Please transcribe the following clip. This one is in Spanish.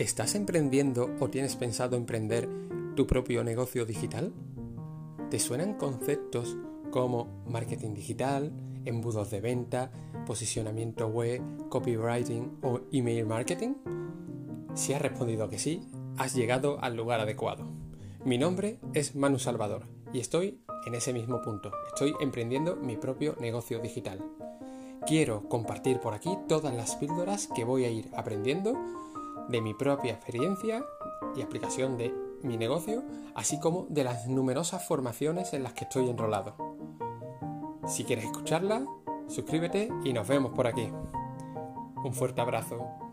¿Estás emprendiendo o tienes pensado emprender tu propio negocio digital? ¿Te suenan conceptos como marketing digital, embudos de venta, posicionamiento web, copywriting o email marketing? Si has respondido que sí, has llegado al lugar adecuado. Mi nombre es Manu Salvador y estoy en ese mismo punto. Estoy emprendiendo mi propio negocio digital. Quiero compartir por aquí todas las píldoras que voy a ir aprendiendo de mi propia experiencia y aplicación de mi negocio, así como de las numerosas formaciones en las que estoy enrolado. Si quieres escucharla, suscríbete y nos vemos por aquí. Un fuerte abrazo.